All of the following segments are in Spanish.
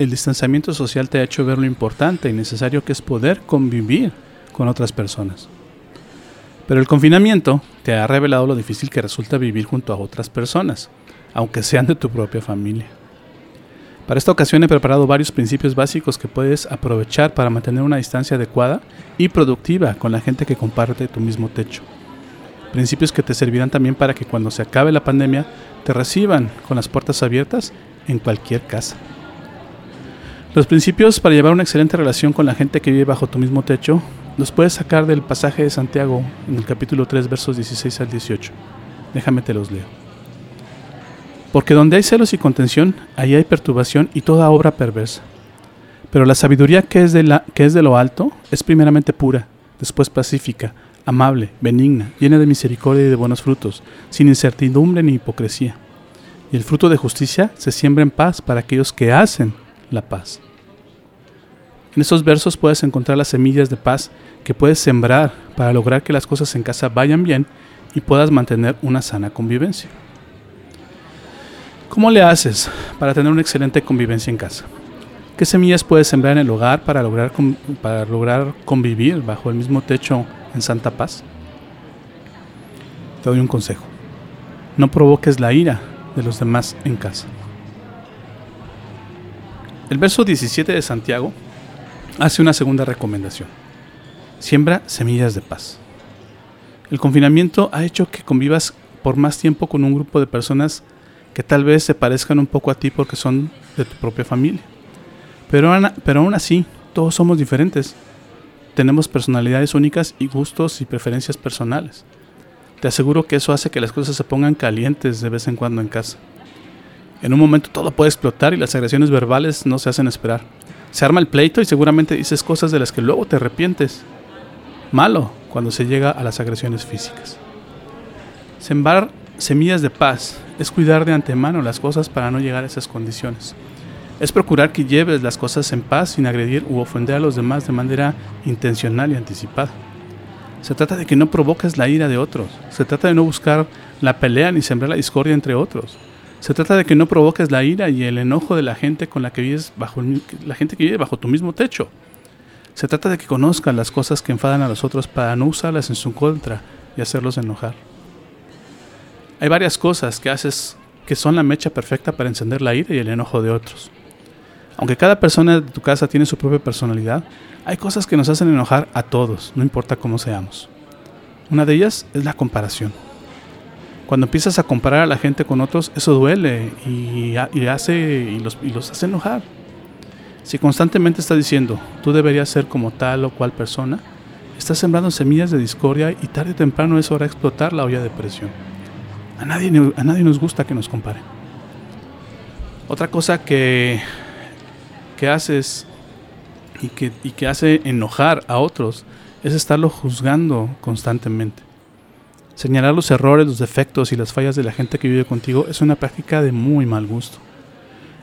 el distanciamiento social te ha hecho ver lo importante y necesario que es poder convivir con otras personas. Pero el confinamiento te ha revelado lo difícil que resulta vivir junto a otras personas, aunque sean de tu propia familia. Para esta ocasión he preparado varios principios básicos que puedes aprovechar para mantener una distancia adecuada y productiva con la gente que comparte tu mismo techo. Principios que te servirán también para que cuando se acabe la pandemia te reciban con las puertas abiertas en cualquier casa. Los principios para llevar una excelente relación con la gente que vive bajo tu mismo techo los puedes sacar del pasaje de Santiago en el capítulo 3 versos 16 al 18. Déjame te los leo. Porque donde hay celos y contención, ahí hay perturbación y toda obra perversa. Pero la sabiduría que es de, la, que es de lo alto es primeramente pura, después pacífica, amable, benigna, llena de misericordia y de buenos frutos, sin incertidumbre ni hipocresía y el fruto de justicia se siembra en paz para aquellos que hacen la paz. En estos versos puedes encontrar las semillas de paz que puedes sembrar para lograr que las cosas en casa vayan bien y puedas mantener una sana convivencia. ¿Cómo le haces para tener una excelente convivencia en casa? ¿Qué semillas puedes sembrar en el hogar para lograr, para lograr convivir bajo el mismo techo en santa paz? Te doy un consejo. No provoques la ira de los demás en casa. El verso 17 de Santiago hace una segunda recomendación. Siembra semillas de paz. El confinamiento ha hecho que convivas por más tiempo con un grupo de personas que tal vez se parezcan un poco a ti porque son de tu propia familia. Pero, pero aún así, todos somos diferentes. Tenemos personalidades únicas y gustos y preferencias personales. Te aseguro que eso hace que las cosas se pongan calientes de vez en cuando en casa. En un momento todo puede explotar y las agresiones verbales no se hacen esperar. Se arma el pleito y seguramente dices cosas de las que luego te arrepientes. Malo cuando se llega a las agresiones físicas. Sembrar semillas de paz es cuidar de antemano las cosas para no llegar a esas condiciones. Es procurar que lleves las cosas en paz sin agredir u ofender a los demás de manera intencional y anticipada. Se trata de que no provoques la ira de otros. Se trata de no buscar la pelea ni sembrar la discordia entre otros. Se trata de que no provoques la ira y el enojo de la gente con la que vives bajo la gente que vive bajo tu mismo techo. Se trata de que conozcan las cosas que enfadan a los otros para no usarlas en su contra y hacerlos enojar. Hay varias cosas que haces que son la mecha perfecta para encender la ira y el enojo de otros. Aunque cada persona de tu casa tiene su propia personalidad, hay cosas que nos hacen enojar a todos, no importa cómo seamos. Una de ellas es la comparación. Cuando empiezas a comparar a la gente con otros, eso duele y, hace, y los, hace enojar. Si constantemente estás diciendo, tú deberías ser como tal o cual persona, estás sembrando semillas de discordia y tarde o temprano eso hará explotar la olla de presión. A nadie, a nadie nos gusta que nos comparen. Otra cosa que, que haces y que, y que hace enojar a otros es estarlo juzgando constantemente. Señalar los errores, los defectos y las fallas de la gente que vive contigo es una práctica de muy mal gusto.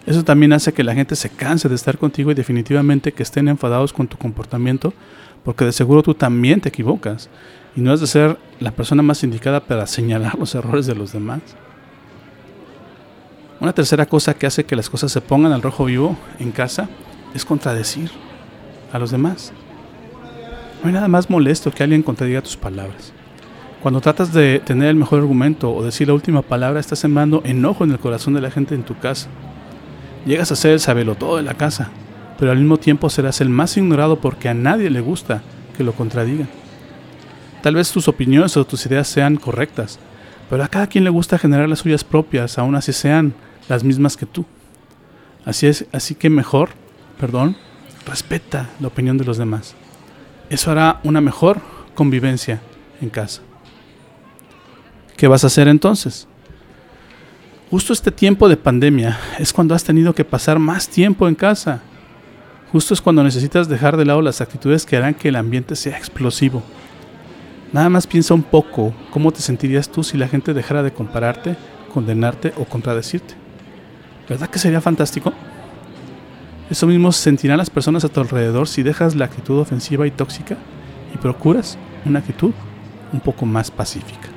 Eso también hace que la gente se canse de estar contigo y definitivamente que estén enfadados con tu comportamiento, porque de seguro tú también te equivocas y no has de ser la persona más indicada para señalar los errores de los demás. Una tercera cosa que hace que las cosas se pongan al rojo vivo en casa es contradecir a los demás. No hay nada más molesto que alguien contradiga tus palabras. Cuando tratas de tener el mejor argumento o decir la última palabra, estás sembrando enojo en el corazón de la gente en tu casa. Llegas a ser el sabelotodo de la casa, pero al mismo tiempo serás el más ignorado porque a nadie le gusta que lo contradigan. Tal vez tus opiniones o tus ideas sean correctas, pero a cada quien le gusta generar las suyas propias, aun así sean las mismas que tú. Así es, así que mejor, perdón, respeta la opinión de los demás. Eso hará una mejor convivencia en casa. ¿Qué vas a hacer entonces? Justo este tiempo de pandemia es cuando has tenido que pasar más tiempo en casa. Justo es cuando necesitas dejar de lado las actitudes que harán que el ambiente sea explosivo. Nada más piensa un poco cómo te sentirías tú si la gente dejara de compararte, condenarte o contradecirte. ¿Verdad que sería fantástico? Eso mismo sentirán las personas a tu alrededor si dejas la actitud ofensiva y tóxica y procuras una actitud un poco más pacífica.